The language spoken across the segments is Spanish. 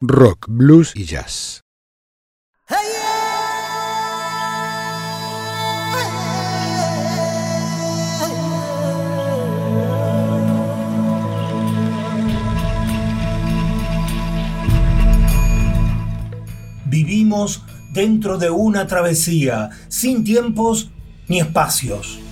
rock, blues y jazz. Vivimos dentro de una travesía, sin tiempos ni espacios.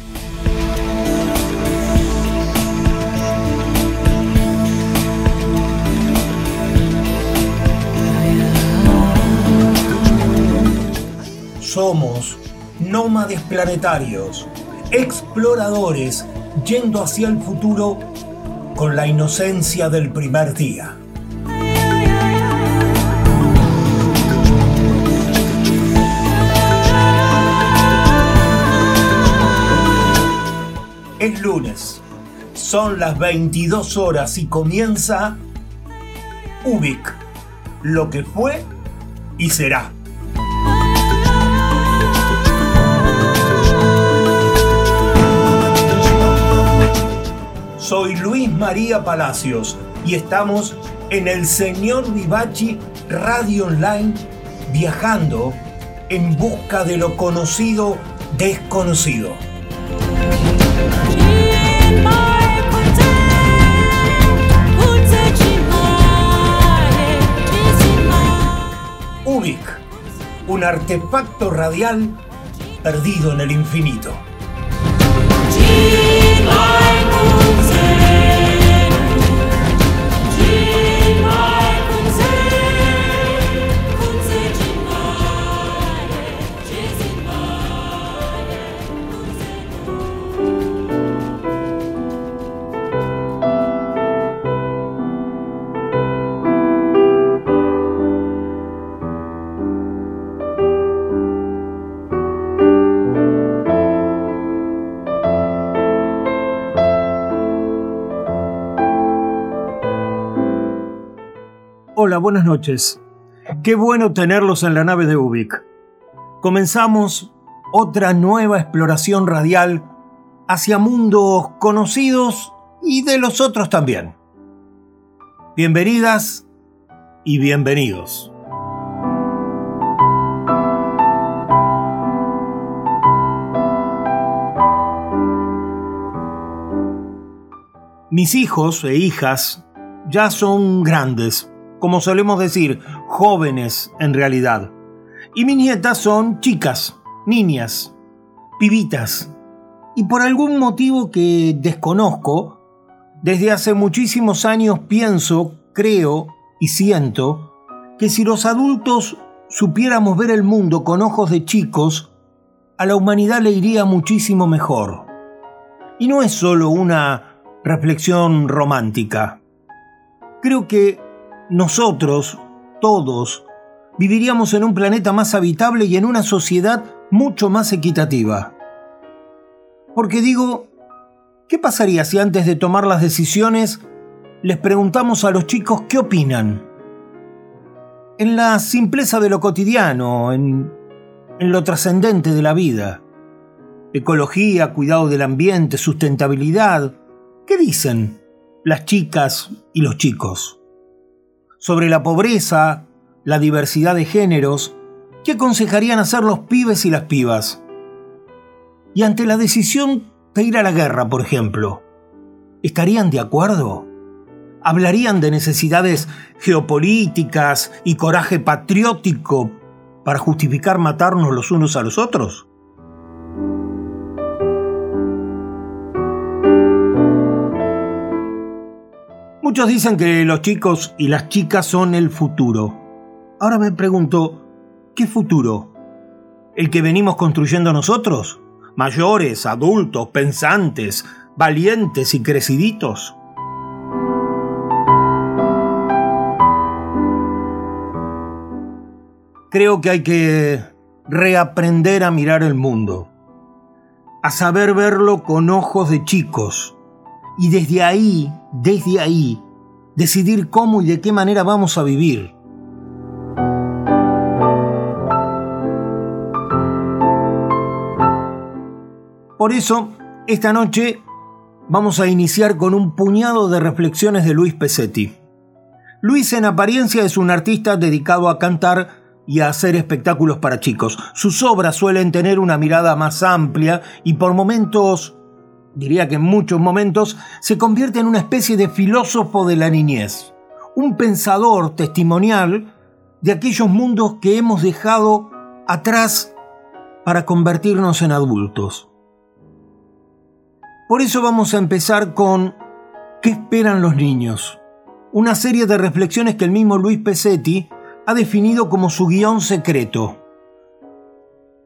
Somos nómades planetarios, exploradores yendo hacia el futuro con la inocencia del primer día. Es lunes, son las 22 horas y comienza Ubik, lo que fue y será. Soy Luis María Palacios y estamos en el Señor Vivachi Radio Online viajando en busca de lo conocido desconocido. Ubik, un artefacto radial perdido en el infinito. Hola, buenas noches. Qué bueno tenerlos en la nave de Ubik. Comenzamos otra nueva exploración radial hacia mundos conocidos y de los otros también. Bienvenidas y bienvenidos. Mis hijos e hijas ya son grandes como solemos decir, jóvenes en realidad. Y mis nietas son chicas, niñas, pibitas. Y por algún motivo que desconozco, desde hace muchísimos años pienso, creo y siento que si los adultos supiéramos ver el mundo con ojos de chicos, a la humanidad le iría muchísimo mejor. Y no es solo una reflexión romántica. Creo que nosotros, todos, viviríamos en un planeta más habitable y en una sociedad mucho más equitativa. Porque digo, ¿qué pasaría si antes de tomar las decisiones les preguntamos a los chicos qué opinan? En la simpleza de lo cotidiano, en, en lo trascendente de la vida. Ecología, cuidado del ambiente, sustentabilidad. ¿Qué dicen las chicas y los chicos? Sobre la pobreza, la diversidad de géneros, ¿qué aconsejarían hacer los pibes y las pibas? Y ante la decisión de ir a la guerra, por ejemplo, ¿estarían de acuerdo? ¿Hablarían de necesidades geopolíticas y coraje patriótico para justificar matarnos los unos a los otros? Muchos dicen que los chicos y las chicas son el futuro. Ahora me pregunto, ¿qué futuro? ¿El que venimos construyendo nosotros? Mayores, adultos, pensantes, valientes y creciditos. Creo que hay que reaprender a mirar el mundo, a saber verlo con ojos de chicos, y desde ahí, desde ahí, decidir cómo y de qué manera vamos a vivir. Por eso, esta noche vamos a iniciar con un puñado de reflexiones de Luis Pesetti. Luis en apariencia es un artista dedicado a cantar y a hacer espectáculos para chicos. Sus obras suelen tener una mirada más amplia y por momentos, diría que en muchos momentos, se convierte en una especie de filósofo de la niñez, un pensador testimonial de aquellos mundos que hemos dejado atrás para convertirnos en adultos. Por eso vamos a empezar con ¿Qué esperan los niños? Una serie de reflexiones que el mismo Luis Pesetti ha definido como su guion secreto.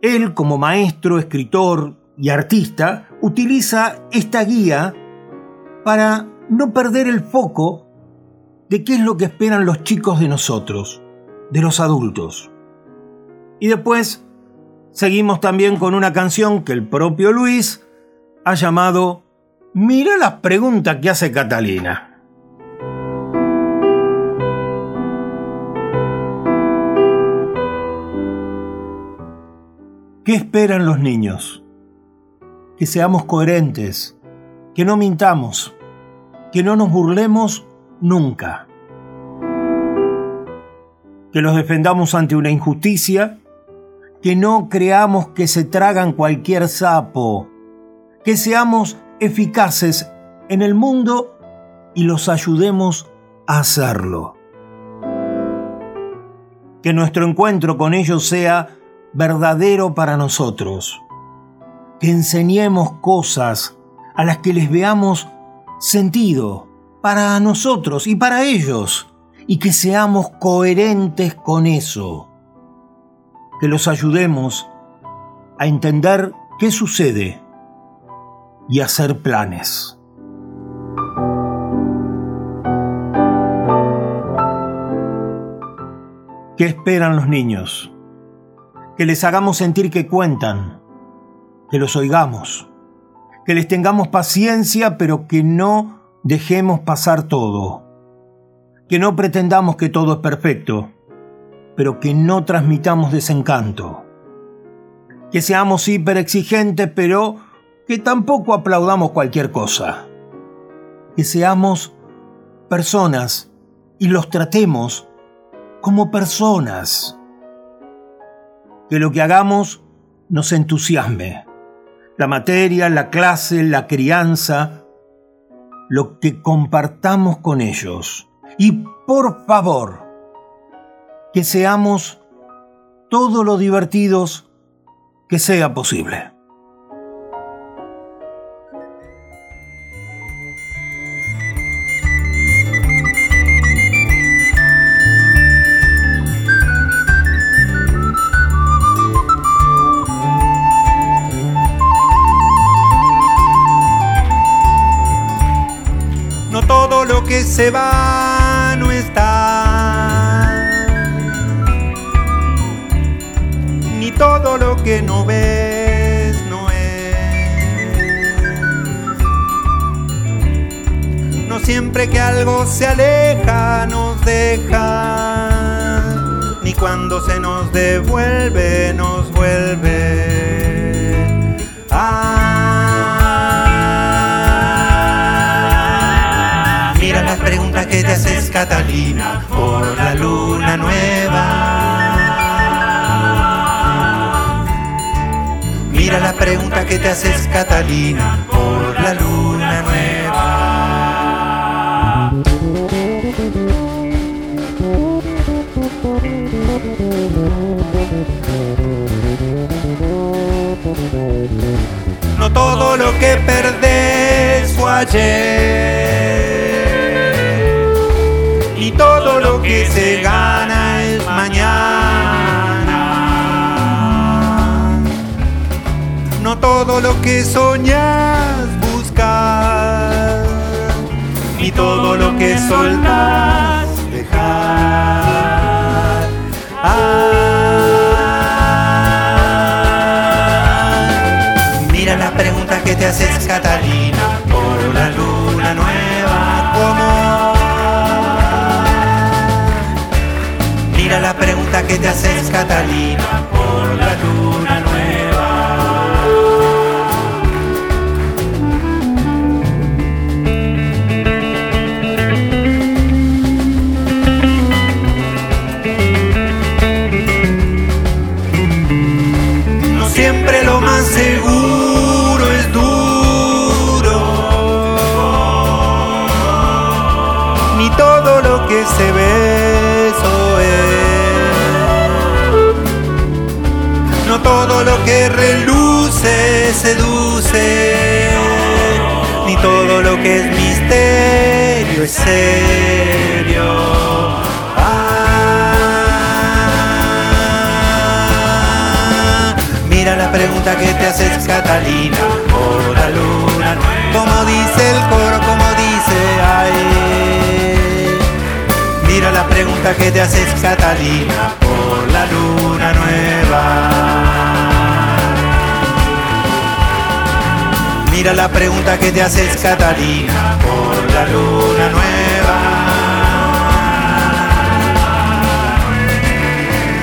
Él, como maestro, escritor y artista, utiliza esta guía para no perder el foco de qué es lo que esperan los chicos de nosotros, de los adultos. Y después seguimos también con una canción que el propio Luis ha llamado Mira las preguntas que hace Catalina. ¿Qué esperan los niños? Que seamos coherentes, que no mintamos, que no nos burlemos nunca, que los defendamos ante una injusticia, que no creamos que se tragan cualquier sapo, que seamos eficaces en el mundo y los ayudemos a hacerlo. Que nuestro encuentro con ellos sea verdadero para nosotros. Que enseñemos cosas a las que les veamos sentido para nosotros y para ellos y que seamos coherentes con eso. Que los ayudemos a entender qué sucede y hacer planes. ¿Qué esperan los niños? que les hagamos sentir que cuentan, que los oigamos, que les tengamos paciencia pero que no dejemos pasar todo, que no pretendamos que todo es perfecto, pero que no transmitamos desencanto, que seamos hiper exigentes pero que tampoco aplaudamos cualquier cosa, que seamos personas y los tratemos como personas. Que lo que hagamos nos entusiasme. La materia, la clase, la crianza, lo que compartamos con ellos. Y por favor, que seamos todo lo divertidos que sea posible. Se va no está. Ni todo lo que no ves no es. No siempre que algo se aleja nos deja. Ni cuando se nos devuelve nos vuelve. Te haces Catalina por la luna nueva. Mira la pregunta que te haces Catalina por la luna nueva. No todo lo que perdés fue ayer que se gana es mañana. No todo lo que soñas buscar, ni todo lo que soltas dejar. Ah, mira la pregunta que te haces Catalina pregunta que te haces Catalina que reluce seduce. Ni todo lo que es misterio es serio. la pregunta que te haces Catalina por la luna, como dice el coro, como dice ay. Mira la pregunta que te haces Catalina por la luna nueva. Mira la pregunta que te haces Catalina por la luna nueva.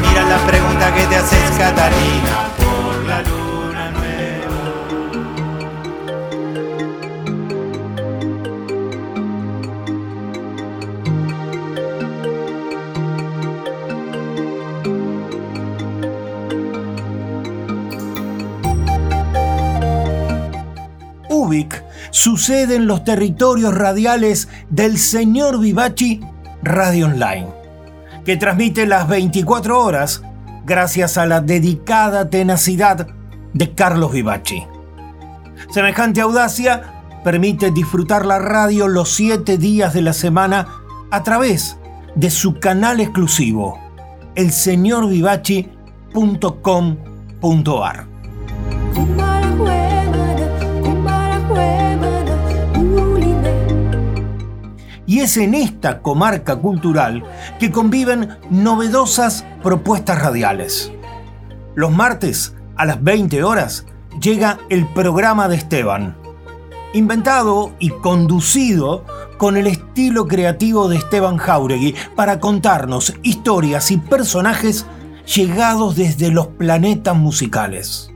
Mira la pregunta que te haces Catalina sucede en los territorios radiales del señor Vivachi Radio Online, que transmite las 24 horas gracias a la dedicada tenacidad de Carlos Vivachi. Semejante audacia permite disfrutar la radio los 7 días de la semana a través de su canal exclusivo, elseñorvivachi.com.ar. y es en esta comarca cultural que conviven novedosas propuestas radiales. Los martes a las 20 horas llega el programa de Esteban, inventado y conducido con el estilo creativo de Esteban Jauregui para contarnos historias y personajes llegados desde los planetas musicales.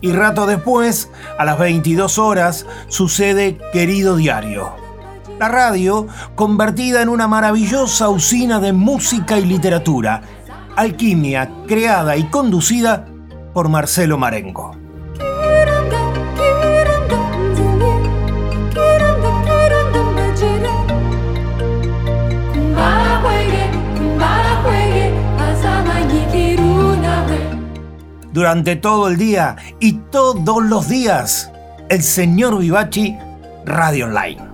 Y rato después, a las 22 horas, sucede Querido Diario la radio convertida en una maravillosa usina de música y literatura, alquimia creada y conducida por Marcelo Marengo. Durante todo el día y todos los días, el señor Vivachi Radio Online.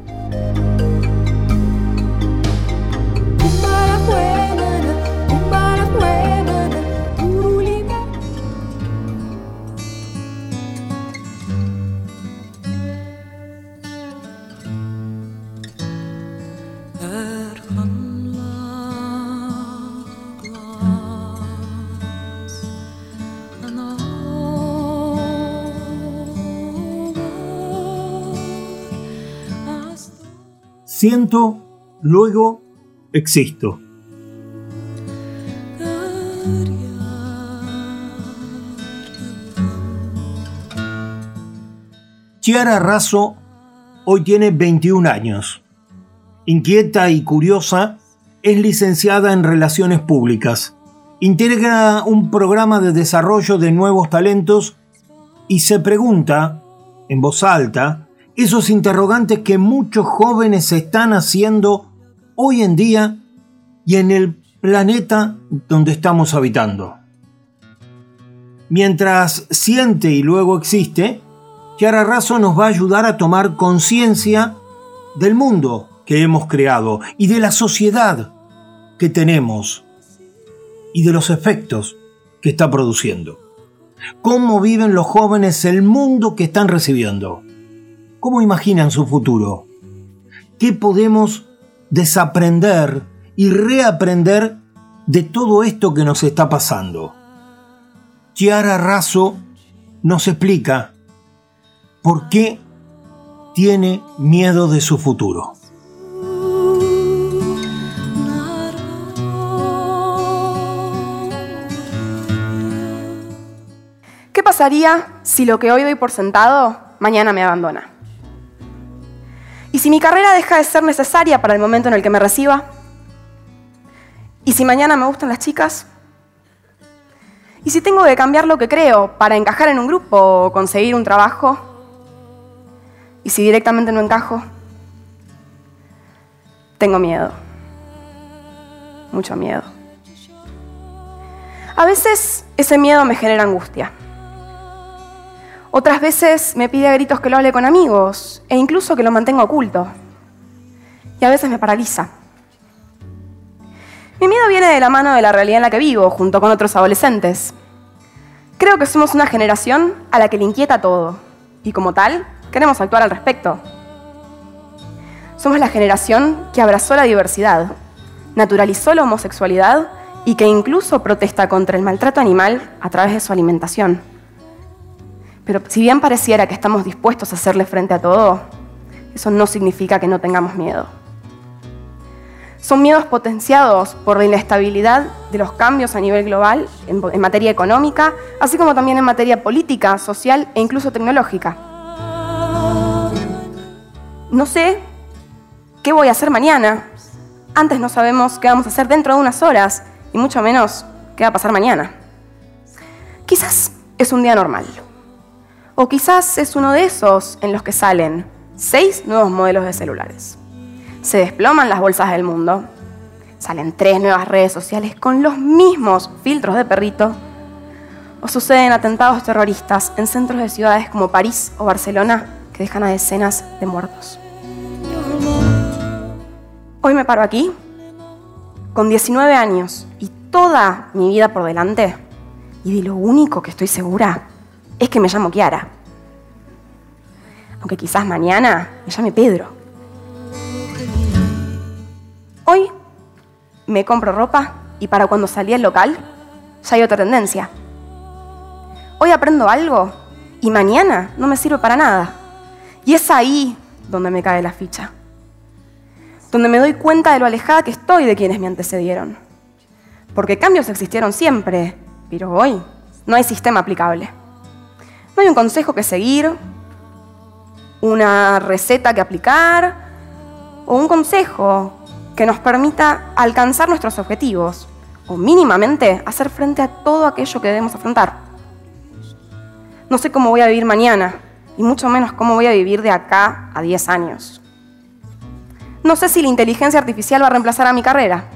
Siento, luego existo. Chiara Razo hoy tiene 21 años. Inquieta y curiosa, es licenciada en Relaciones Públicas. Integra un programa de desarrollo de nuevos talentos y se pregunta, en voz alta, esos interrogantes que muchos jóvenes están haciendo hoy en día y en el planeta donde estamos habitando. Mientras siente y luego existe, Chiara Razo nos va a ayudar a tomar conciencia del mundo que hemos creado y de la sociedad que tenemos y de los efectos que está produciendo. ¿Cómo viven los jóvenes el mundo que están recibiendo? ¿Cómo imaginan su futuro? ¿Qué podemos desaprender y reaprender de todo esto que nos está pasando? Chiara Razo nos explica por qué tiene miedo de su futuro. ¿Qué pasaría si lo que hoy doy por sentado mañana me abandona? ¿Y si mi carrera deja de ser necesaria para el momento en el que me reciba? ¿Y si mañana me gustan las chicas? ¿Y si tengo que cambiar lo que creo para encajar en un grupo o conseguir un trabajo? ¿Y si directamente no encajo? Tengo miedo. Mucho miedo. A veces ese miedo me genera angustia. Otras veces me pide a gritos que lo hable con amigos e incluso que lo mantenga oculto. Y a veces me paraliza. Mi miedo viene de la mano de la realidad en la que vivo, junto con otros adolescentes. Creo que somos una generación a la que le inquieta todo, y como tal, queremos actuar al respecto. Somos la generación que abrazó la diversidad, naturalizó la homosexualidad y que incluso protesta contra el maltrato animal a través de su alimentación. Pero si bien pareciera que estamos dispuestos a hacerle frente a todo, eso no significa que no tengamos miedo. Son miedos potenciados por la inestabilidad de los cambios a nivel global en, materia económica, así como también en materia política, social e incluso tecnológica. No sé qué voy a hacer mañana. Antes no sabemos qué vamos a hacer dentro de unas horas y mucho menos qué va a pasar mañana. Quizás es un día normal. O quizás es uno de esos en los que salen seis nuevos modelos de celulares. Se desploman las bolsas del mundo, salen tres nuevas redes sociales con los mismos filtros de perrito, o suceden atentados terroristas en centros de ciudades como París o Barcelona que dejan a decenas de muertos. Hoy me paro aquí, con 19 años y toda mi vida por delante, y de lo único que estoy segura es que me llamo Kiara. Aunque quizás mañana me llame Pedro. Hoy me compro ropa y para cuando salí al local ya hay otra tendencia. Hoy aprendo algo y mañana no me sirve para nada. Y es ahí donde me cae la ficha. Donde me doy cuenta de lo alejada que estoy de quienes me antecedieron. Porque cambios existieron siempre, pero hoy no hay sistema aplicable. No hay un consejo que seguir, una receta que aplicar o un consejo que nos permita alcanzar nuestros objetivos o mínimamente hacer frente a todo aquello que debemos afrontar. No sé cómo voy a vivir mañana y mucho menos cómo voy a vivir de acá a 10 años. No sé si la inteligencia artificial va a reemplazar a mi carrera.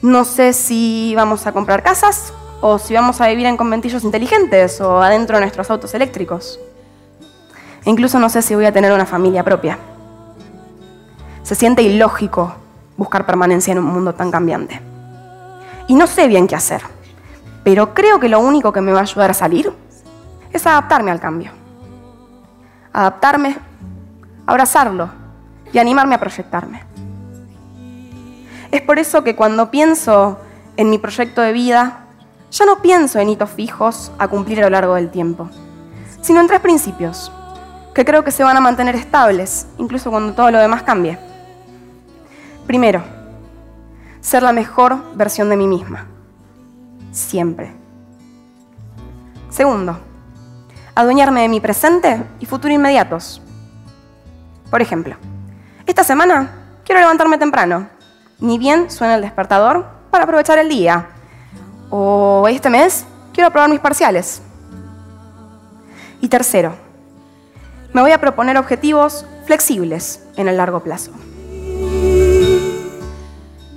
No sé si vamos a comprar casas o si vamos a vivir en conventillos inteligentes o adentro de nuestros autos eléctricos. Incluso no sé si voy a tener una familia propia. Se siente ilógico buscar permanencia en un mundo tan cambiante. Y no sé bien qué hacer, pero creo que lo único que me va a ayudar a salir es adaptarme al cambio. Adaptarme, abrazarlo y animarme a proyectarme. Es por eso que cuando pienso en mi proyecto de vida, ya no pienso en hitos fijos a cumplir a lo largo del tiempo, sino en tres principios que creo que se van a mantener estables, incluso cuando todo lo demás cambie. Primero, ser la mejor versión de mí misma. Siempre. Segundo, adueñarme de mi presente y futuro inmediatos. Por ejemplo, esta semana quiero levantarme temprano, ni bien suena el despertador para aprovechar el día. O este mes quiero aprobar mis parciales. Y tercero, me voy a proponer objetivos flexibles en el largo plazo.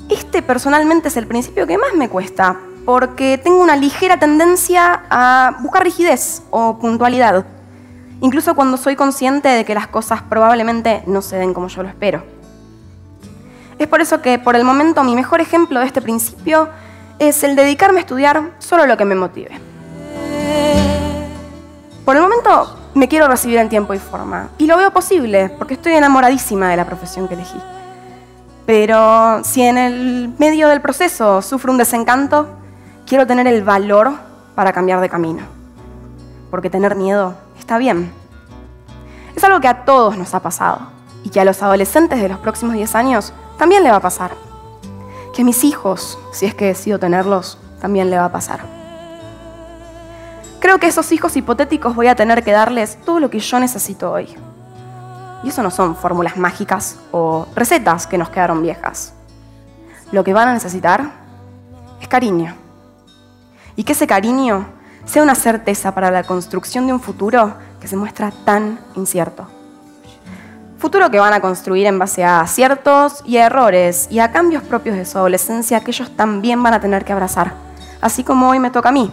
Este personalmente es el principio que más me cuesta, porque tengo una ligera tendencia a buscar rigidez o puntualidad, incluso cuando soy consciente de que las cosas probablemente no se den como yo lo espero. Es por eso que por el momento mi mejor ejemplo de este principio es el dedicarme a estudiar solo lo que me motive. Por el momento me quiero recibir en tiempo y forma, y lo veo posible porque estoy enamoradísima de la profesión que elegí. Pero si en el medio del proceso sufro un desencanto, quiero tener el valor para cambiar de camino. Porque tener miedo está bien. Es algo que a todos nos ha pasado y que a los adolescentes de los próximos 10 años también le va a pasar. Que mis hijos, si es que decido tenerlos, también le va a pasar. Creo que esos hijos hipotéticos voy a tener que darles todo lo que yo necesito hoy. Y eso no son fórmulas mágicas o recetas que nos quedaron viejas. Lo que van a necesitar es cariño. Y que ese cariño sea una certeza para la construcción de un futuro que se muestra tan incierto. Futuro que van a construir en base a aciertos y errores y a cambios propios de su adolescencia que ellos también van a tener que abrazar, así como hoy me toca a mí.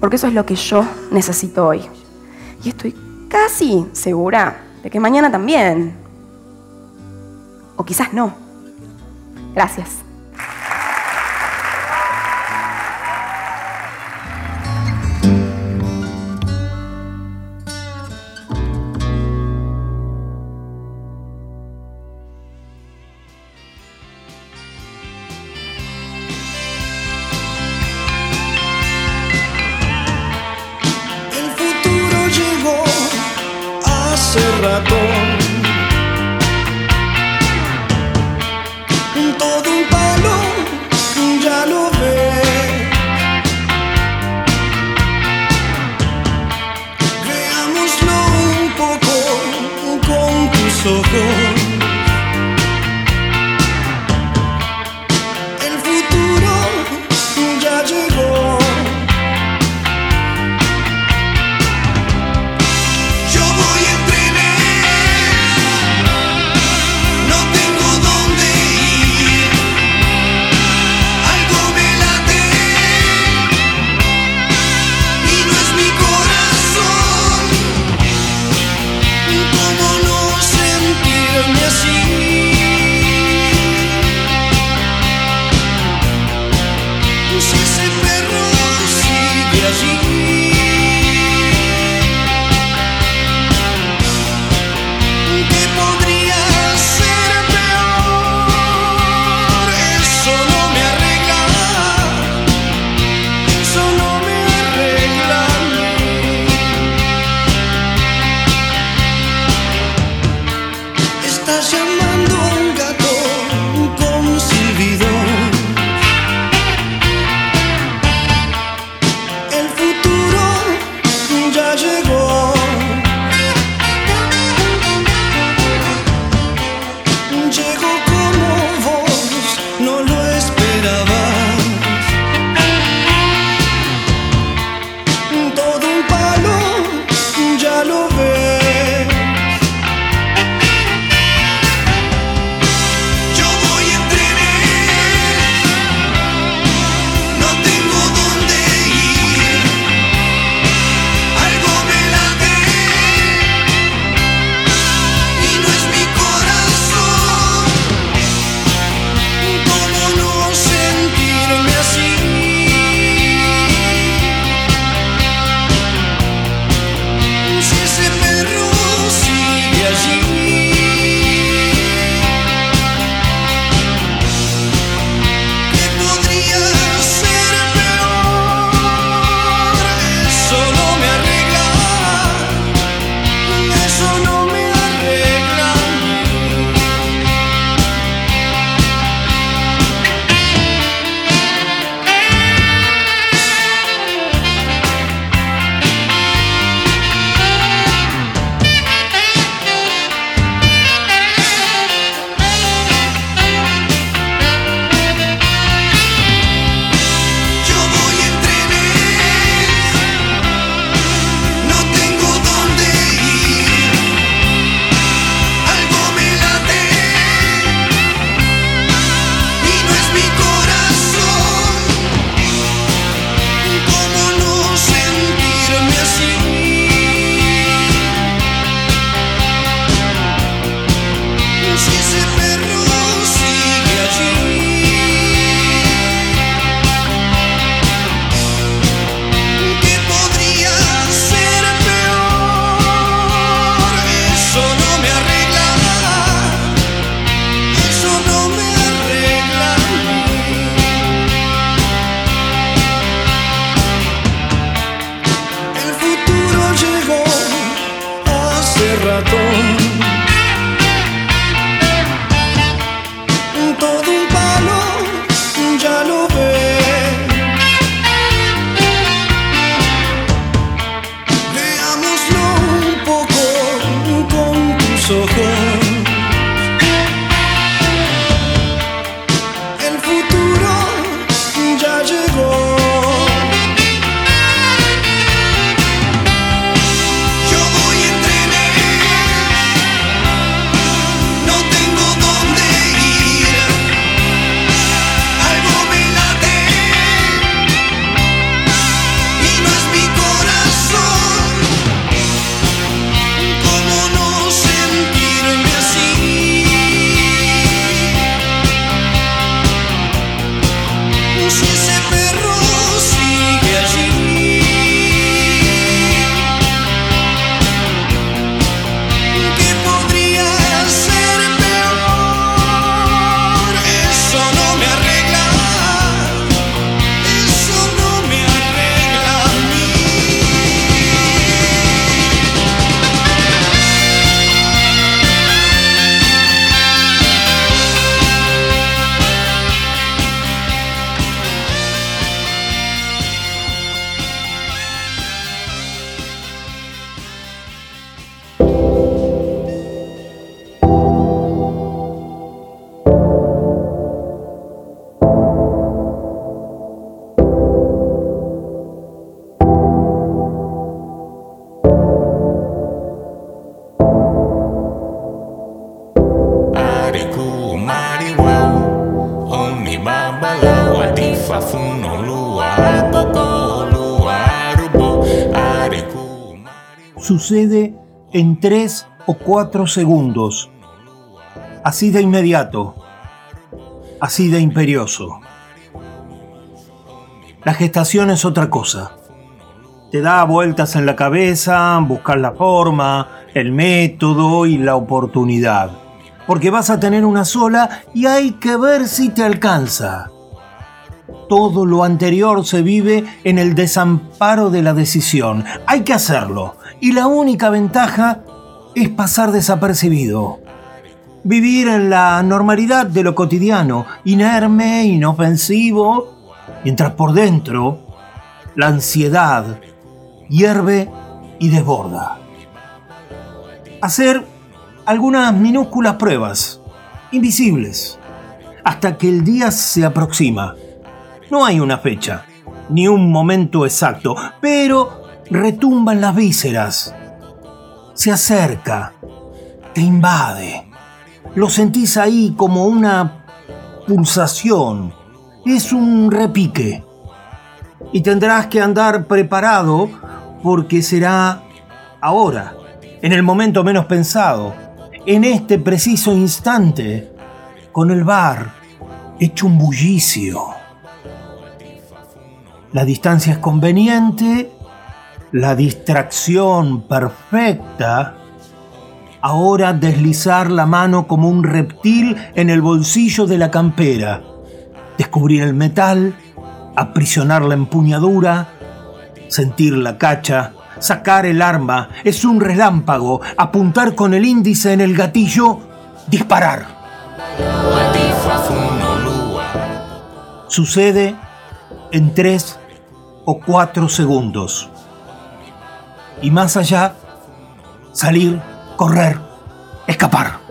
Porque eso es lo que yo necesito hoy. Y estoy casi segura de que mañana también. O quizás no. Gracias. Ojos. Sucede en tres o cuatro segundos. Así de inmediato. Así de imperioso. La gestación es otra cosa. Te da vueltas en la cabeza, buscar la forma, el método y la oportunidad. Porque vas a tener una sola y hay que ver si te alcanza. Todo lo anterior se vive en el desamparo de la decisión. Hay que hacerlo. Y la única ventaja es pasar desapercibido. Vivir en la normalidad de lo cotidiano, inerme, inofensivo, mientras por dentro la ansiedad hierve y desborda. Hacer algunas minúsculas pruebas, invisibles, hasta que el día se aproxima. No hay una fecha, ni un momento exacto, pero retumban las vísceras. Se acerca, te invade. Lo sentís ahí como una pulsación. Es un repique. Y tendrás que andar preparado porque será ahora, en el momento menos pensado, en este preciso instante, con el bar hecho un bullicio. La distancia es conveniente, la distracción perfecta. Ahora deslizar la mano como un reptil en el bolsillo de la campera, descubrir el metal, aprisionar la empuñadura, sentir la cacha, sacar el arma, es un relámpago, apuntar con el índice en el gatillo, disparar. Sucede en tres o cuatro segundos. Y más allá, salir, correr, escapar.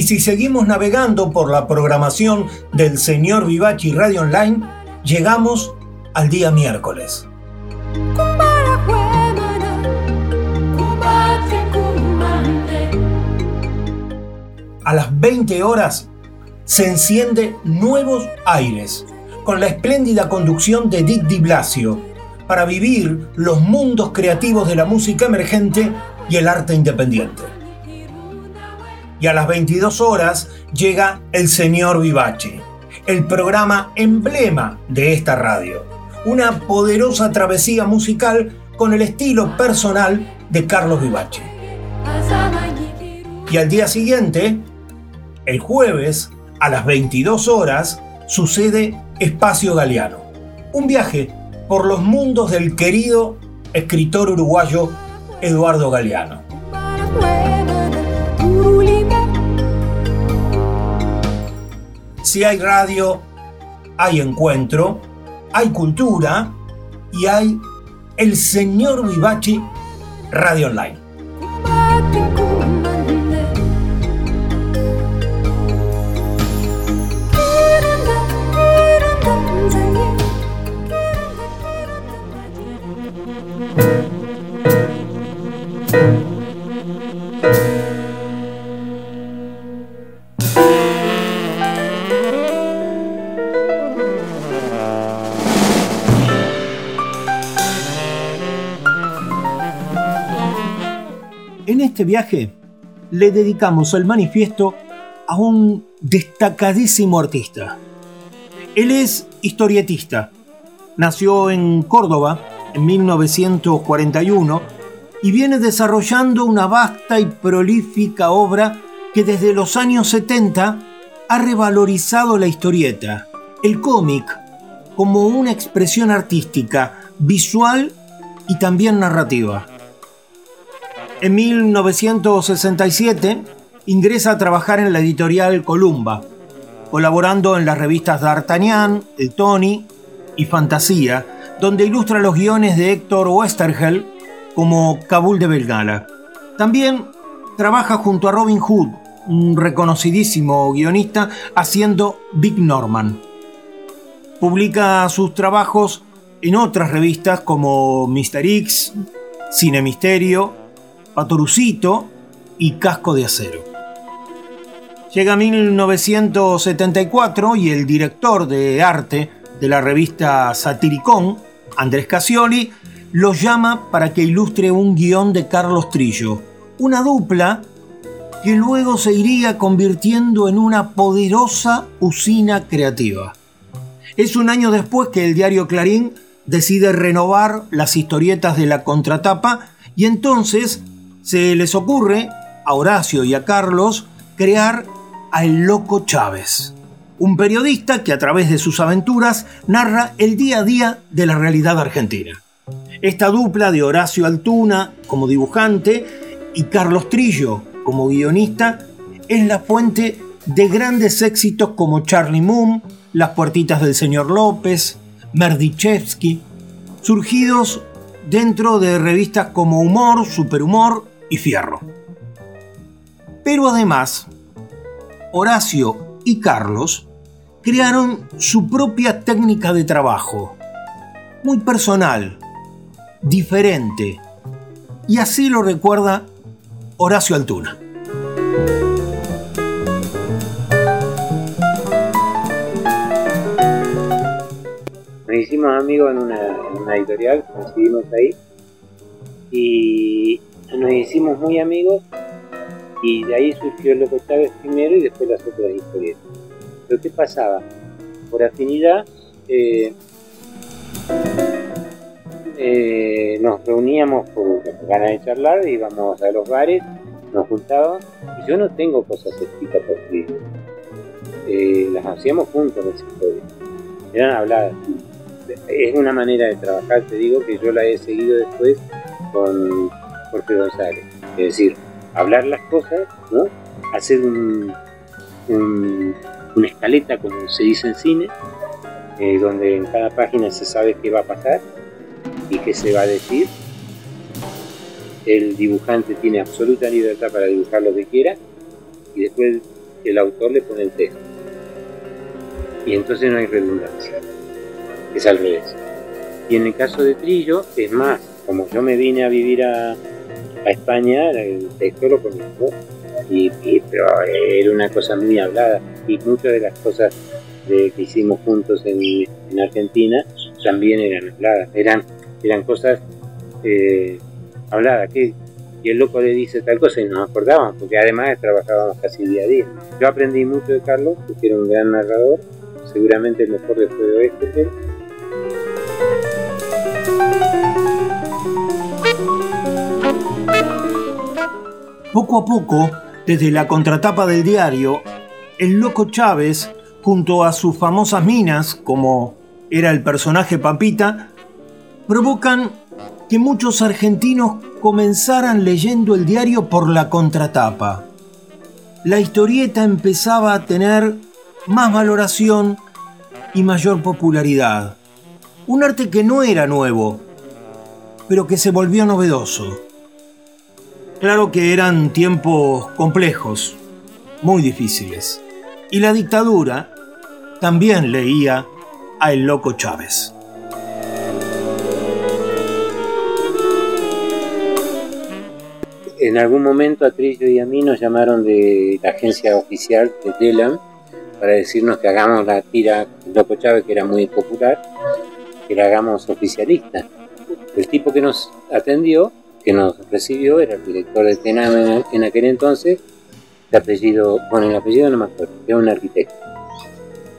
Y si seguimos navegando por la programación del señor Vivachi Radio Online, llegamos al día miércoles. A las 20 horas se enciende Nuevos Aires, con la espléndida conducción de Dick Di Blasio, para vivir los mundos creativos de la música emergente y el arte independiente y a las 22 horas llega El Señor Vivace, el programa emblema de esta radio. Una poderosa travesía musical con el estilo personal de Carlos Vivace. Y al día siguiente, el jueves, a las 22 horas, sucede Espacio Galeano. Un viaje por los mundos del querido escritor uruguayo Eduardo Galeano. Si hay radio, hay encuentro, hay cultura y hay el señor Vivachi Radio Online. Este viaje le dedicamos el manifiesto a un destacadísimo artista. Él es historietista. Nació en Córdoba en 1941 y viene desarrollando una vasta y prolífica obra que desde los años 70 ha revalorizado la historieta, el cómic, como una expresión artística, visual y también narrativa. En 1967 ingresa a trabajar en la editorial Columba colaborando en las revistas D'Artagnan, El Tony y Fantasía, donde ilustra los guiones de Héctor Westergel como Kabul de Belgala. También trabaja junto a Robin Hood, un reconocidísimo guionista, haciendo Big Norman. Publica sus trabajos en otras revistas como Mr. X, Cine Misterio, Patorucito y Casco de Acero. Llega 1974 y el director de arte de la revista Satiricón, Andrés Casioli, lo llama para que ilustre un guion de Carlos Trillo, una dupla que luego se iría convirtiendo en una poderosa usina creativa. Es un año después que el diario Clarín decide renovar las historietas de la contratapa y entonces se les ocurre a Horacio y a Carlos crear a El Loco Chávez, un periodista que a través de sus aventuras narra el día a día de la realidad argentina. Esta dupla de Horacio Altuna como dibujante y Carlos Trillo como guionista es la fuente de grandes éxitos como Charlie Moon, Las puertitas del señor López, Merdichevsky, surgidos dentro de revistas como Humor, Superhumor y Fierro. Pero además, Horacio y Carlos crearon su propia técnica de trabajo, muy personal, diferente, y así lo recuerda Horacio Altuna. Nos hicimos amigos en una, editorial, coincidimos ahí y nos hicimos muy amigos y de ahí surgió Loco Chávez primero y después las otras historias. Pero ¿qué pasaba? Por afinidad eh, eh, nos reuníamos por ganas de charlar, íbamos a los bares, nos juntábamos y yo no tengo cosas escritas por ti. Eh, las hacíamos juntos las historias, eran habladas. Es una manera de trabajar, te digo, que yo la he seguido después con Jorge González. Es decir, hablar las cosas, ¿no? hacer un, una escaleta, como se dice en cine, eh, donde en cada página se sabe qué va a pasar y qué se va a decir. El dibujante tiene absoluta libertad para dibujar lo que quiera y después el autor le pone el texto. Y entonces no hay redundancia. Es al revés. Y en el caso de Trillo, es más, como yo me vine a vivir a, a España, el texto lo conozco, y, pero era una cosa muy hablada, y muchas de las cosas que hicimos juntos en, Argentina también eran habladas, eran, eran cosas eh, habladas, que y el loco le dice tal cosa y nos acordábamos, porque además trabajábamos casi día a día. Yo aprendí mucho de Carlos, porque era un gran narrador, seguramente el mejor después de oeste. Poco a poco, desde la contratapa del diario, el loco Chávez, junto a sus famosas minas, como era el personaje Papita, provocan que muchos argentinos comenzaran leyendo el diario por la contratapa. La historieta empezaba a tener más valoración y mayor popularidad. Un arte que no era nuevo, pero que se volvió novedoso. Claro que eran tiempos complejos, muy difíciles. Y la dictadura también leía a El Loco Chávez. En algún momento a Trillo y a mí nos llamaron de la agencia oficial de Telam para decirnos que hagamos la tira Loco Chávez, que era muy popular, que la hagamos oficialista. El tipo que nos atendió que nos recibió era el director de TENAM en, aquel entonces, de apellido, bueno, el apellido no me acuerdo, era un arquitecto,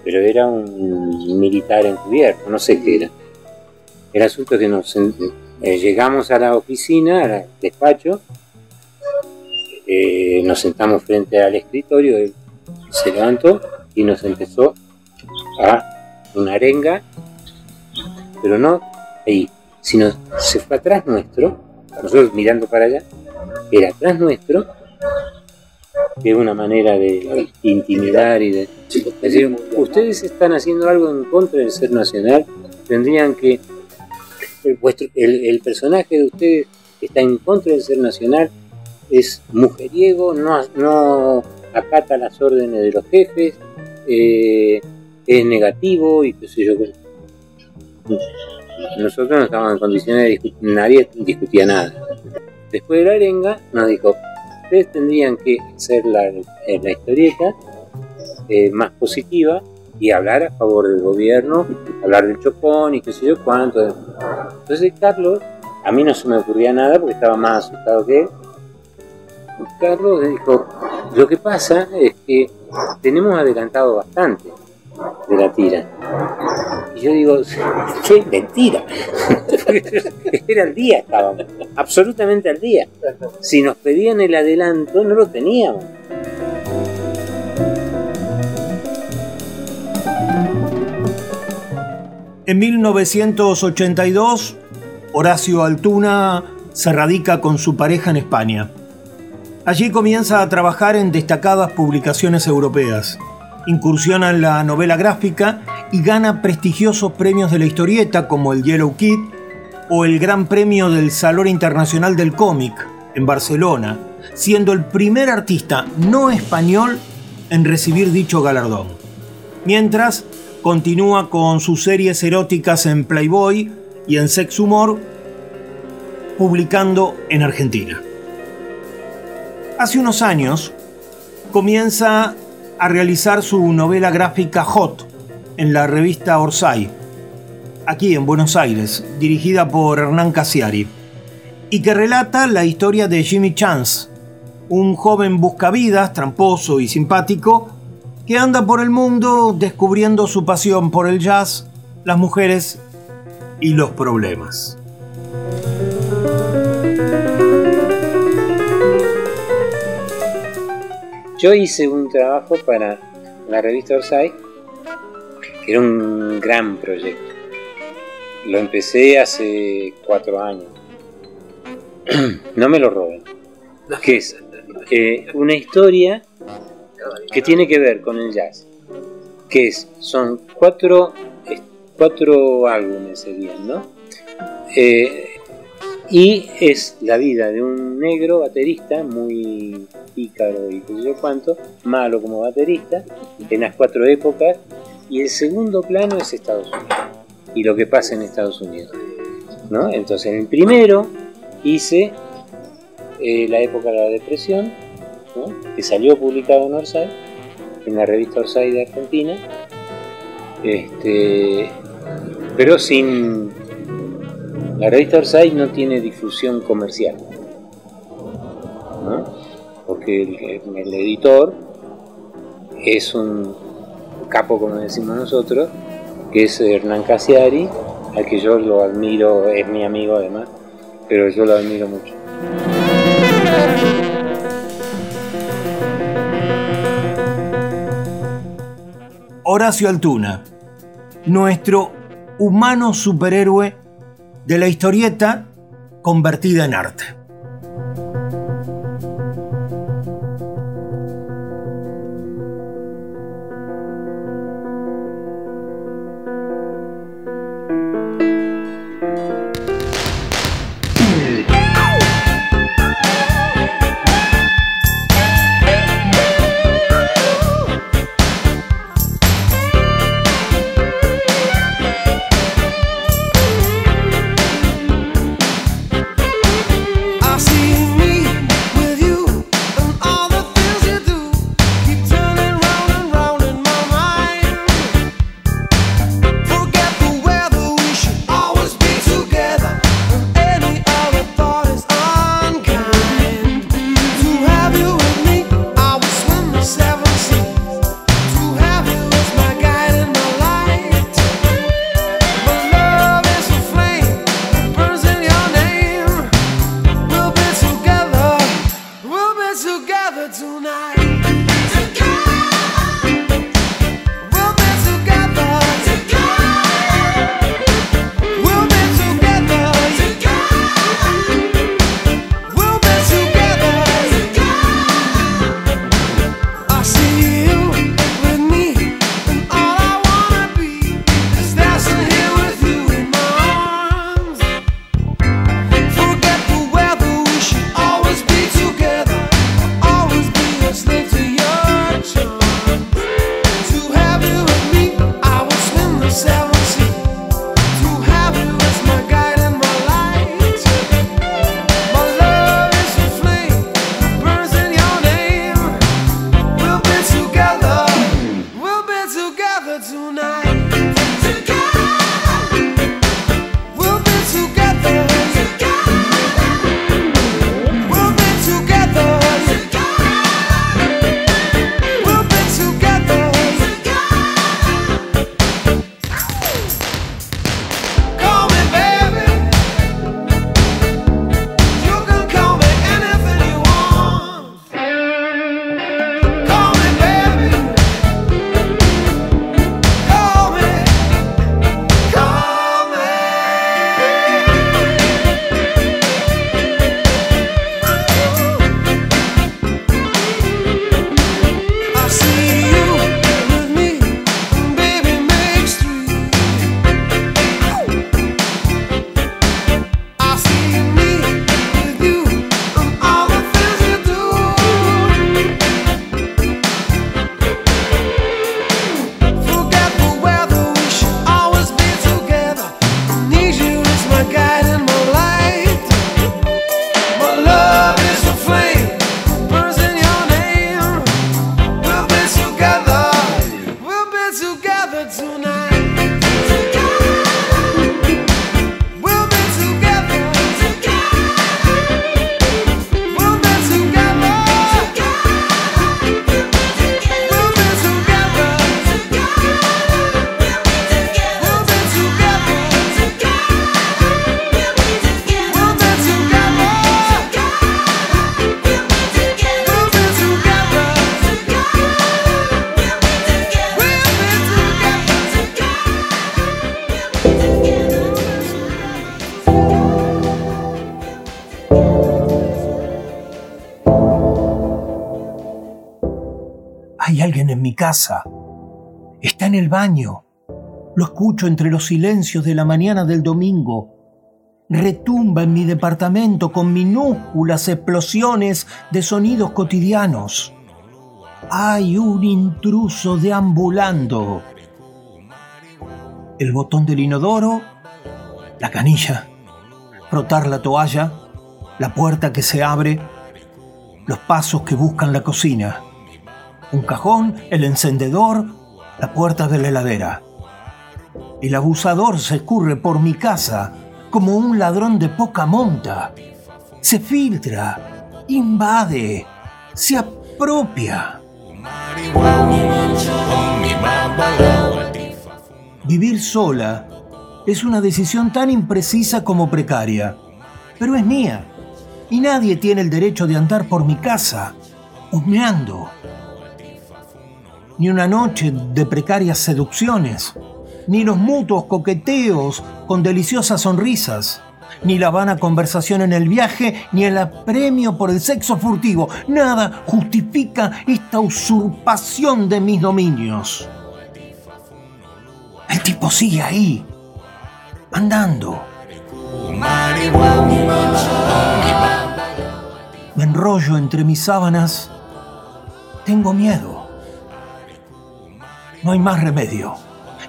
pero era un militar encubierto, no sé qué era. El asunto es que nos eh, llegamos a la oficina, al despacho, eh, nos sentamos frente al escritorio, él se levantó y nos empezó a una arenga, pero no ahí, sino se fue atrás nuestro nosotros mirando para allá, era atrás nuestro, que es una manera de intimidar y de... Decir, ustedes están haciendo algo en contra del ser nacional, tendrían que... El, vuestro- el- el personaje de ustedes que está en contra del ser nacional es mujeriego, no, no acata las órdenes de los jefes, eh, es negativo y qué sé yo. qué. Nosotros no estábamos en condiciones de discutir, nadie discutía nada. Después de la arenga nos dijo, ustedes tendrían que hacer la, eh, la historieta eh, más positiva y hablar a favor del gobierno, hablar del chocón y qué sé yo cuánto. Entonces Carlos, a mí no se me ocurría nada porque estaba más asustado que él. Carlos dijo, lo que pasa es que tenemos adelantado bastante de la tira. Y yo digo, qué mentira. Era al día, estábamos, absolutamente al día. Si nos pedían el adelanto, no lo teníamos. En 1982, Horacio Altuna se radica con su pareja en España. Allí comienza a trabajar en destacadas publicaciones europeas. Incursiona en la novela gráfica y gana prestigiosos premios de la historieta como el Yellow Kid o el Gran Premio del Salón Internacional del Cómic en Barcelona, siendo el primer artista no español en recibir dicho galardón. Mientras, continúa con sus series eróticas en Playboy y en Sex Humor, publicando en Argentina. Hace unos años comienza a realizar su novela gráfica Hot en la revista Orsay, aquí en Buenos Aires, dirigida por Hernán Casiari, y que relata la historia de Jimmy Chance, un joven buscavidas, tramposo y simpático, que anda por el mundo descubriendo su pasión por el jazz, las mujeres y los problemas. Yo hice un trabajo para la revista Orsay, que era un gran proyecto. Lo empecé hace cuatro años. no me lo roben. Que es eh, una historia que tiene que ver con el jazz. Que es, son cuatro, cuatro álbumes serían, ¿no? Eh, y es la vida de un negro baterista muy pícaro y qué sé cuánto, malo como baterista, en las cuatro épocas, y el segundo plano es Estados Unidos, y lo que pasa en Estados Unidos. ¿no? Entonces, en el primero hice eh, la época de la depresión, que salió publicado en Orsay, en la revista Orsay de Argentina, este, pero sin la revista Orsay no tiene difusión comercial, ¿no? porque el, el editor es un capo, como decimos nosotros, que es Hernán Casiari, al que yo lo admiro, es mi amigo además, pero yo lo admiro mucho. Horacio Altuna, nuestro humano superhéroe de la historieta convertida en arte. Está en el baño. Lo escucho entre los silencios de la mañana del domingo. Retumba en mi departamento con minúsculas explosiones de sonidos cotidianos. Hay un intruso deambulando. El botón del inodoro, la canilla, frotar la toalla, la puerta que se abre, los pasos que buscan la cocina un cajón, el encendedor, la puerta de la heladera. El abusador se escurre por mi casa como un ladrón de poca monta. Se filtra, invade, se apropia. Vivir sola es una decisión tan imprecisa como precaria, pero es mía y nadie tiene el derecho de andar por mi casa, humeando ni una noche de precarias seducciones, ni los mutuos coqueteos con deliciosas sonrisas, ni la vana conversación en el viaje, ni el apremio por el sexo furtivo. Nada justifica esta usurpación de mis dominios. El tipo sigue ahí, andando. Me enrollo entre mis sábanas. Tengo miedo. No hay más remedio.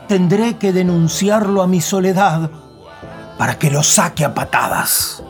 Tendré que denunciarlo a mi soledad para que lo saque a patadas.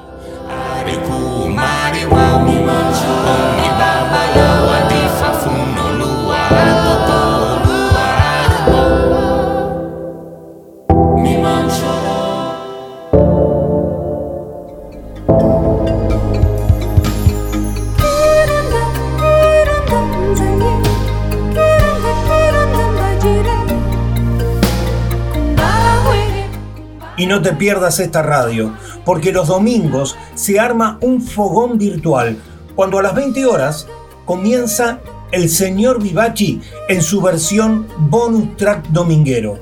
Y no te pierdas esta radio, porque los domingos se arma un fogón virtual, cuando a las 20 horas comienza el señor Vivachi en su versión bonus track dominguero.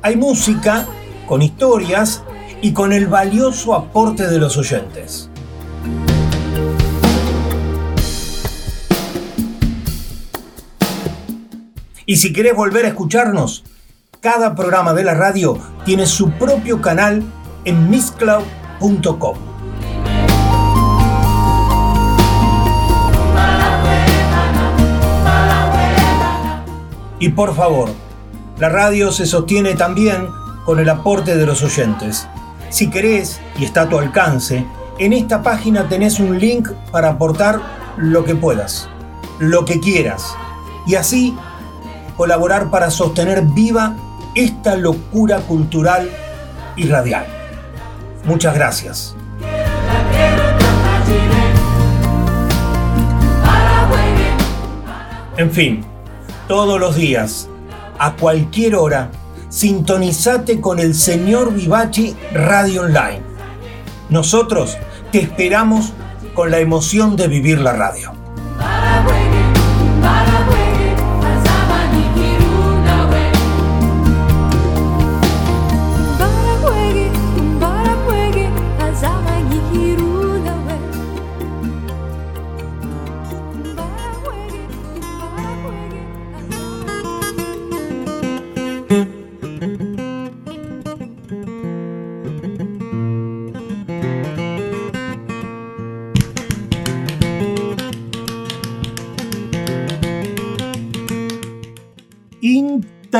Hay música, con historias y con el valioso aporte de los oyentes. Y si querés volver a escucharnos, cada programa de la radio tiene su propio canal en misscloud.com. Y por favor, La radio se sostiene también con el aporte de los oyentes. Si querés, y está a tu alcance, en esta página tenés un link para aportar lo que puedas, lo que quieras, y así colaborar para sostener viva esta locura cultural y radial. Muchas gracias. En fin, todos los días, a cualquier hora, sintonizate con el señor Vivachi Radio Online. Nosotros te esperamos con la emoción de vivir la radio.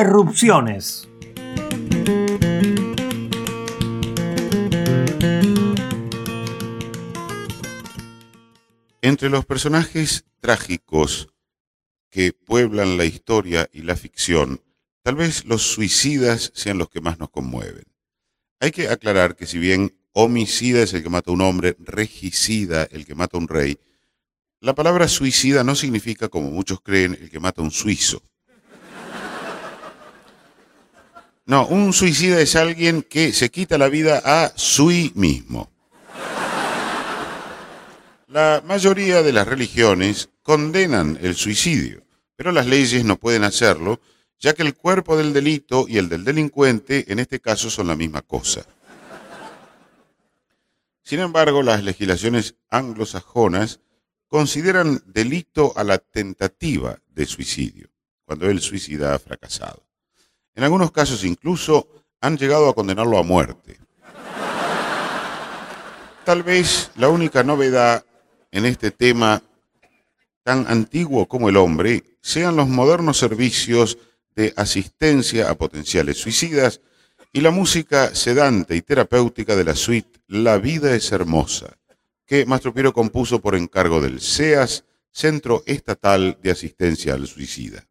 Interrupciones. Entre los personajes trágicos que pueblan la historia y la ficción, tal vez los suicidas sean los que más nos conmueven. Hay que aclarar que si bien homicida es el que mata a un hombre, regicida el que mata a un rey, la palabra suicida no significa, como muchos creen, el que mata a un suizo. No, un suicida es alguien que se quita la vida a sí mismo. La mayoría de las religiones condenan el suicidio, pero las leyes no pueden hacerlo, ya que el cuerpo del delito y el del delincuente en este caso son la misma cosa. Sin embargo, las legislaciones anglosajonas consideran delito a la tentativa de suicidio, cuando el suicida ha fracasado. En algunos casos incluso han llegado a condenarlo a muerte. Tal vez la única novedad en este tema tan antiguo como el hombre sean los modernos servicios de asistencia a potenciales suicidas y la música sedante y terapéutica de la suite La vida es hermosa, que Mastro Piero compuso por encargo del CEAS, Centro Estatal de Asistencia al Suicida.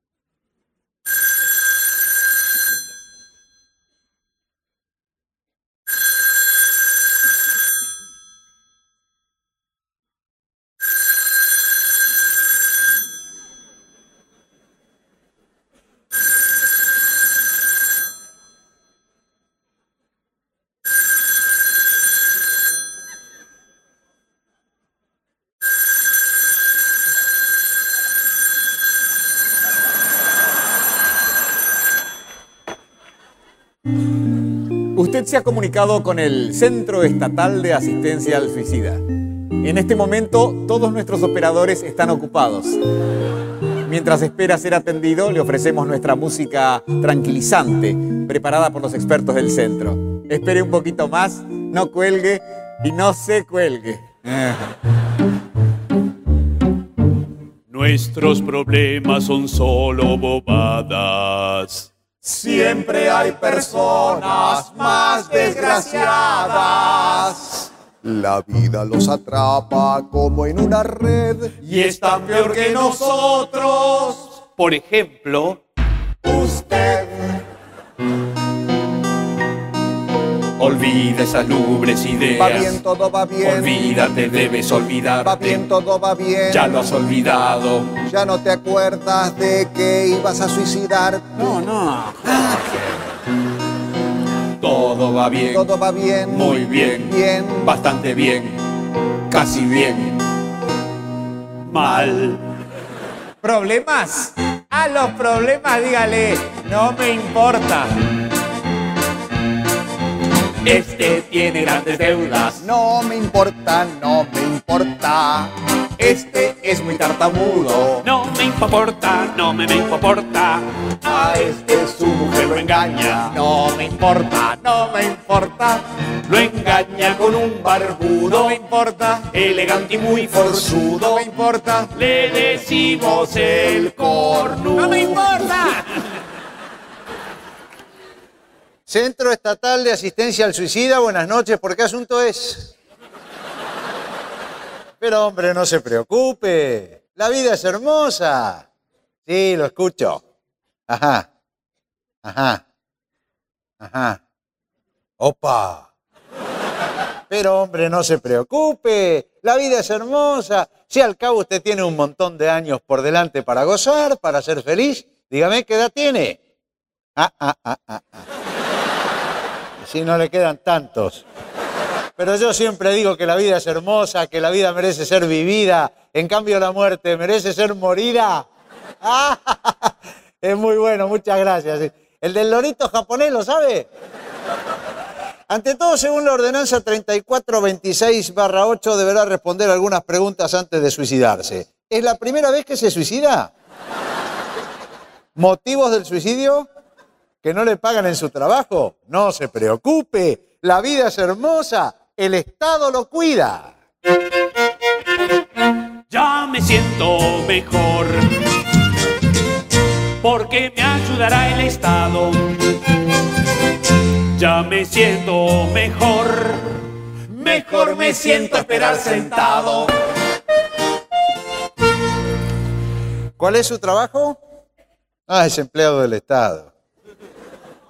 Usted se ha comunicado con el Centro Estatal de Asistencia al Suicida. En este momento todos nuestros operadores están ocupados. Mientras espera ser atendido, le ofrecemos nuestra música tranquilizante, preparada por los expertos del centro. Espere un poquito más, no cuelgue y no se cuelgue. Nuestros problemas son solo bobadas. Siempre hay personas más desgraciadas. La vida los atrapa como en una red Y están peor que nosotros. Por ejemplo, usted. Olvida esas lubres ideas. Va bien, todo va bien. Olvídate, debes olvidarte. Va bien, todo va bien. Ya lo has olvidado. Ya no te acuerdas de que ibas a suicidar. No, no. Todo va bien. Todo va bien. Muy bien. Bien. Bastante bien. Casi bien. Mal. ¿Problemas? A los problemas dígale, no me importa. Este tiene grandes deudas. No me importa, no me importa. Este es muy tartamudo. No me importa, no me, me importa. A este su mujer lo engaña. No me importa, no me importa. Lo engaña con un barbudo. No me importa, Elegante y muy no forzudo. me importa. Le decimos el cornu. ¡No me importa! Centro Estatal de Asistencia al Suicida, buenas noches, ¿por qué asunto es? Pero hombre, no se preocupe, la vida es hermosa. Sí, lo escucho. Ajá, ajá, ajá. Opa. Pero hombre, no se preocupe, la vida es hermosa. Si al cabo usted tiene un montón de años por delante para gozar, para ser feliz, dígame qué edad tiene. Ah, ah, ah, ah, ah. Si no le quedan tantos. Pero yo siempre digo que la vida es hermosa, que la vida merece ser vivida, en cambio la muerte merece ser morida. Es muy bueno, muchas gracias. El del lorito japonés, ¿lo sabe? Ante todo, según la ordenanza 3426-8, deberá responder algunas preguntas antes de suicidarse. ¿Es la primera vez que se suicida? ¿Motivos del suicidio? ¿Que no le pagan en su trabajo? No se preocupe, la vida es hermosa, el Estado lo cuida. Ya me siento mejor, porque me ayudará el Estado ya me siento mejor. Mejor me siento esperar sentado. ¿Cuál es su trabajo? Ah, es empleado del Estado.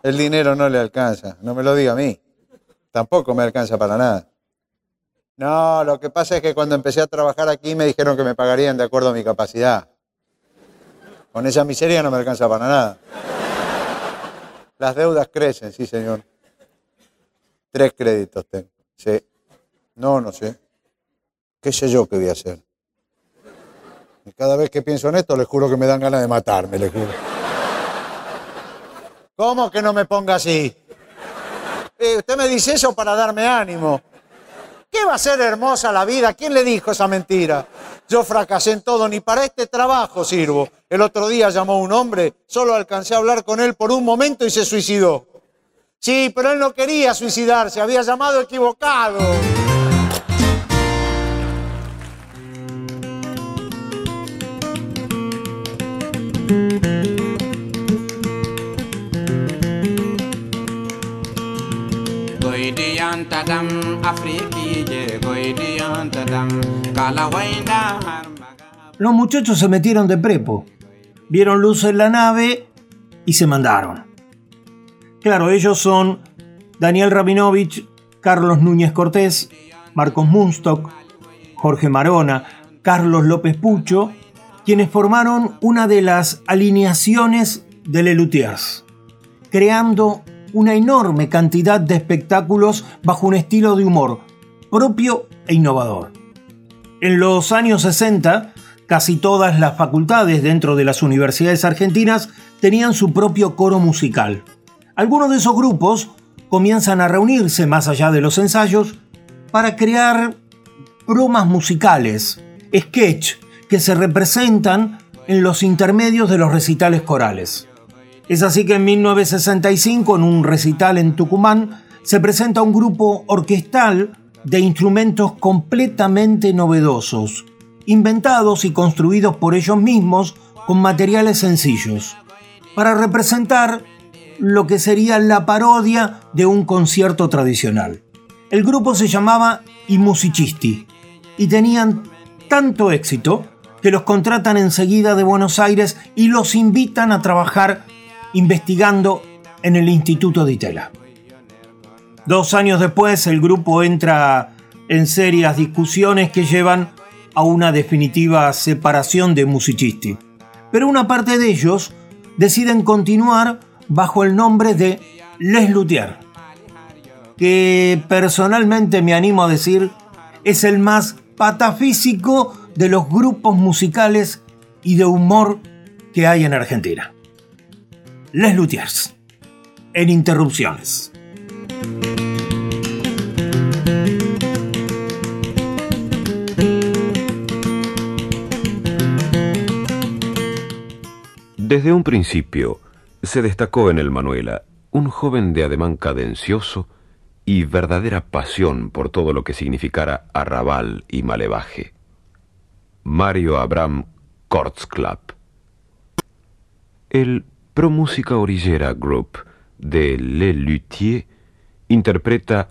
El dinero no le alcanza. No me lo diga a mí. Tampoco me alcanza para nada. No, lo que pasa es que cuando empecé a trabajar aquí me dijeron que me pagarían de acuerdo a mi capacidad. Con esa miseria no me alcanza para nada. Las deudas crecen, sí, señor. Tres créditos tengo. Sí. No, no sé. ¿Qué sé yo qué voy a hacer? Cada vez que pienso en esto, les juro que me dan ganas de matarme, les juro. ¿Cómo que no me ponga así? Eh, usted me dice eso para darme ánimo. ¿Qué va a ser hermosa la vida? ¿Quién le dijo esa mentira? Yo fracasé en todo, ni para este trabajo sirvo. El otro día llamó un hombre, solo alcancé a hablar con él por un momento y se suicidó. Sí, pero él no quería suicidarse, había llamado equivocado. Los muchachos se metieron de prepo, vieron luz en la nave y se mandaron. Claro, ellos son Daniel Rabinovich, Carlos Núñez Cortés, Marcos Munstock, Jorge Marona, Carlos López Pucho, quienes formaron una de las alineaciones de Lelutiers, creando una enorme cantidad de espectáculos bajo un estilo de humor propio e innovador. En los años 60, casi todas las facultades dentro de las universidades argentinas tenían su propio coro musical. Algunos de esos grupos comienzan a reunirse más allá de los ensayos para crear bromas musicales, sketch, que se representan en los intermedios de los recitales corales. Es así que en 1965, en un recital en Tucumán, se presenta un grupo orquestal de instrumentos completamente novedosos, inventados y construidos por ellos mismos con materiales sencillos, para representar lo que sería la parodia de un concierto tradicional. El grupo se llamaba I Musicisti y tenían tanto éxito que los contratan enseguida de Buenos Aires y los invitan a trabajar investigando en el Instituto de Itela. Dos años después el grupo entra en serias discusiones que llevan a una definitiva separación de Musicisti. Pero una parte de ellos deciden continuar bajo el nombre de Les Luthiers, que personalmente me animo a decir es el más patafísico de los grupos musicales y de humor que hay en Argentina. Les Luthiers, en interrupciones. Desde un principio, se destacó en el Manuela un joven de ademán cadencioso y verdadera pasión por todo lo que significara arrabal y malevaje. Mario Abraham Kortzklapp. El Pro Música Orillera Group de Le Luthier, interpreta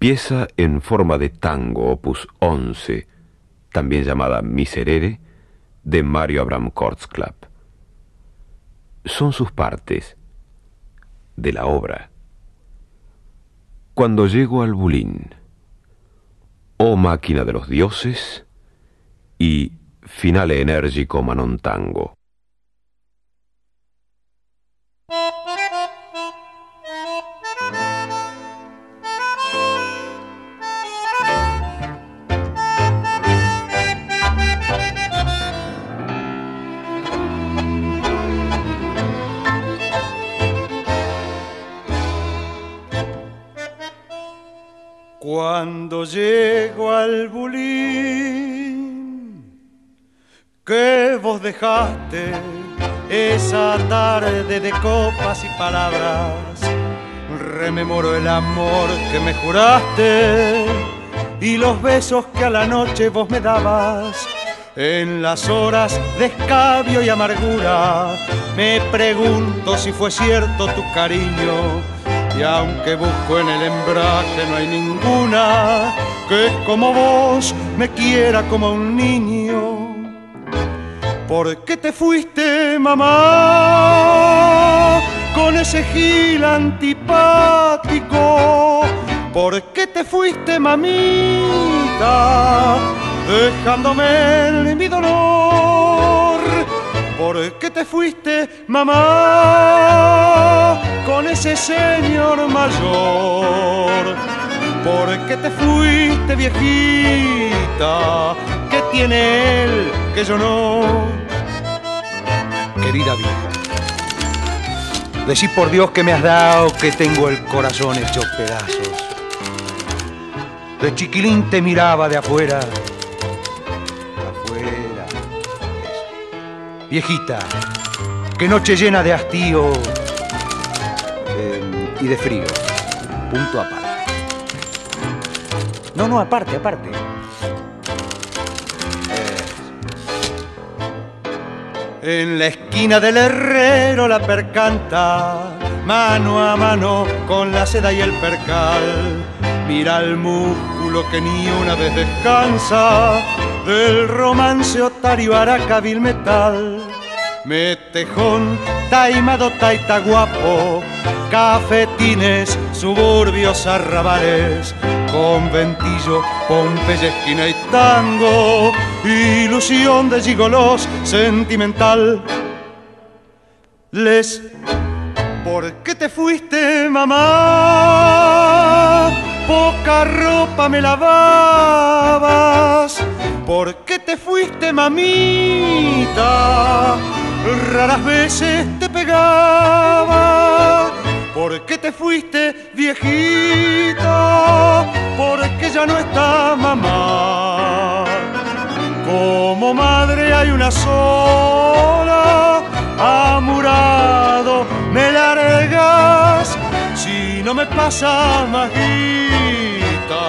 pieza en forma de tango, opus 11, también llamada Miserere, de Mario Abraham Kortzklapp. Son sus partes de la obra. Cuando llego al Bulín, oh máquina de los dioses, y finale enérgico Manon Tango. Cuando llego al bulín que vos dejaste esa tarde de copas y palabras, rememoro el amor que me juraste y los besos que a la noche vos me dabas. En las horas de escabio y amargura, me pregunto si fue cierto tu cariño y aunque busco en el embrague no hay ninguna que como vos me quiera como un niño. ¿Por qué te fuiste, mamá, con ese gil antipático? ¿Por qué te fuiste, mamita, dejándome en mi dolor? ¿Por qué te fuiste, mamá, con ese señor mayor? ¿Por qué te fuiste, viejita? ¿Qué tiene él que yo no? Querida vieja, decí por Dios que me has dado que tengo el corazón hecho pedazos. De chiquilín te miraba de afuera Viejita, qué noche llena de hastío eh, y de frío. Punto aparte. No, no, aparte, aparte. En la esquina del herrero la percanta, mano a mano con la seda y el percal. Mira el músculo que ni una vez descansa, del romance otario aracabil metal. Metejón, taimado, taita guapo, cafetines, suburbios, arrabales, conventillo, Pompeya, esquina y tango, ilusión de gigolos, sentimental. Les, ¿por qué te fuiste, mamá? Poca ropa me lavabas. ¿Por qué te fuiste, mamita? Raras veces te pegaba. ¿Por qué te fuiste, viejita? Porque ya no está mamá. Como madre hay una sola, amurado me largas si no me pasa majita.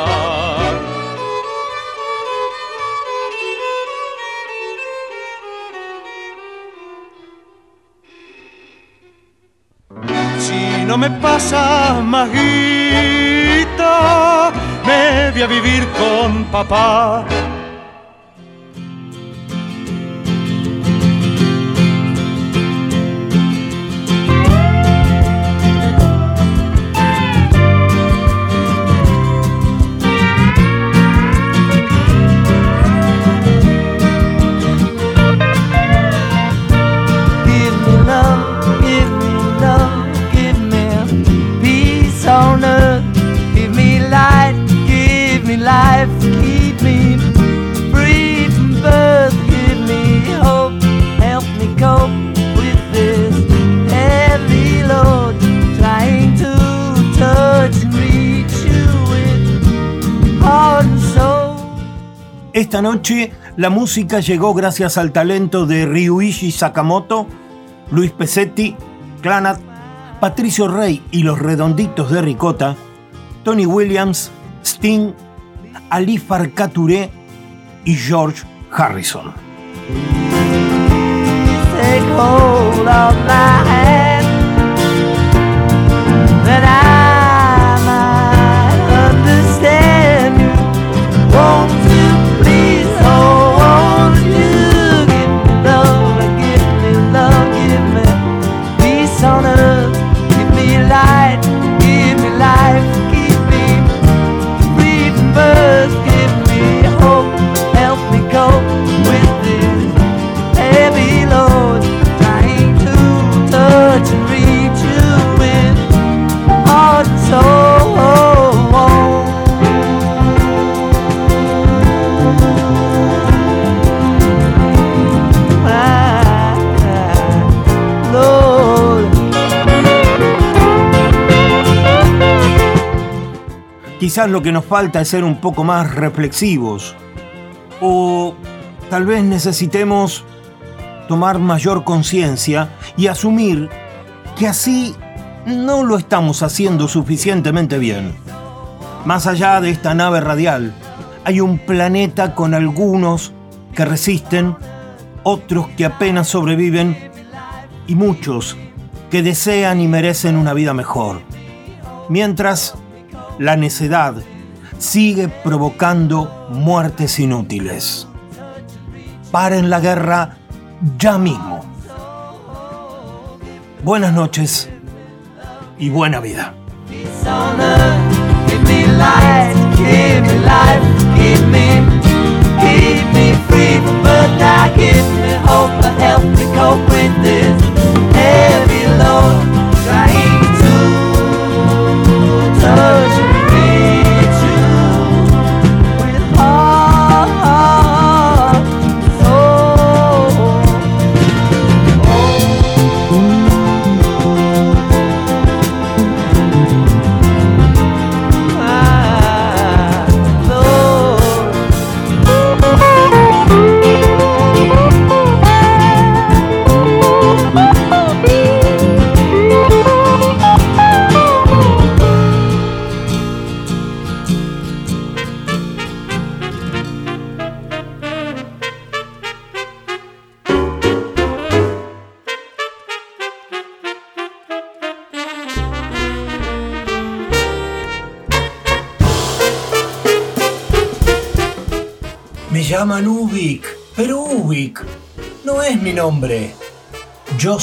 Si no me pasa majita, me voy a vivir con papá. Esta noche la música llegó gracias al talento de Ryuichi Sakamoto, Luis Pesetti, Clanat, Patricio Rey y los redonditos de Ricota, Tony Williams, Sting, Ali Farka y George Harrison. Quizás lo que nos falta es ser un poco más reflexivos. O tal vez necesitemos tomar mayor conciencia y asumir que así no lo estamos haciendo suficientemente bien. Más allá de esta nave radial, hay un planeta con algunos que resisten, otros que apenas sobreviven y muchos que desean y merecen una vida mejor. Mientras la necedad sigue provocando muertes inútiles. Paren la guerra ya mismo. Buenas noches y buena vida.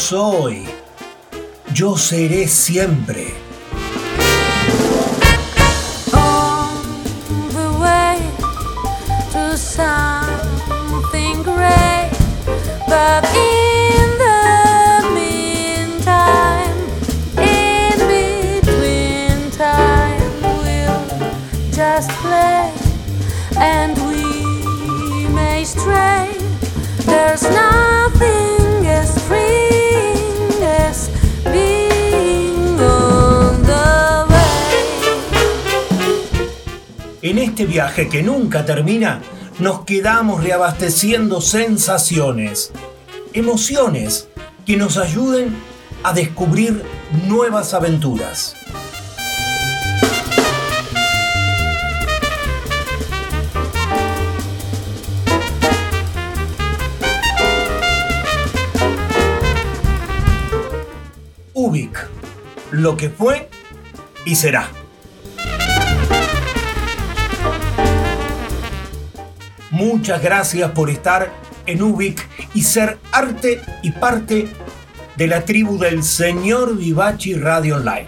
Soy. Yo seré siempre. Que nunca termina, nos quedamos reabasteciendo sensaciones, emociones que nos ayuden a descubrir nuevas aventuras. Ubik, lo que fue y será. Muchas gracias por estar en Ubik y ser arte y parte de la tribu del señor Vivachi Radio Online.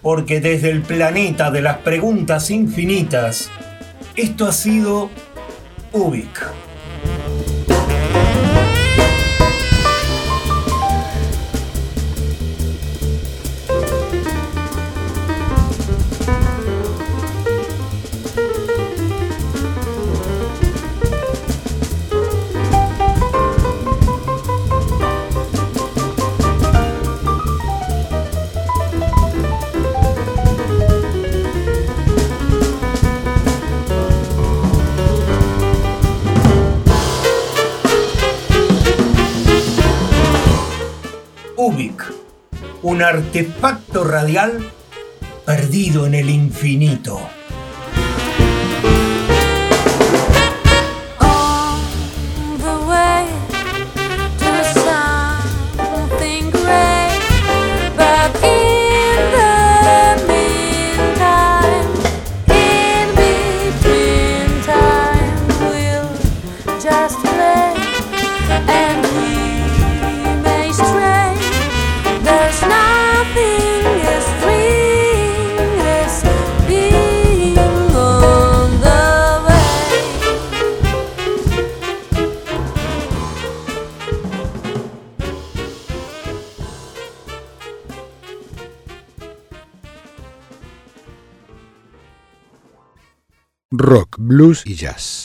Porque desde el planeta de las preguntas infinitas, esto ha sido Ubik. un artefacto radial perdido en el infinito. blues y jazz.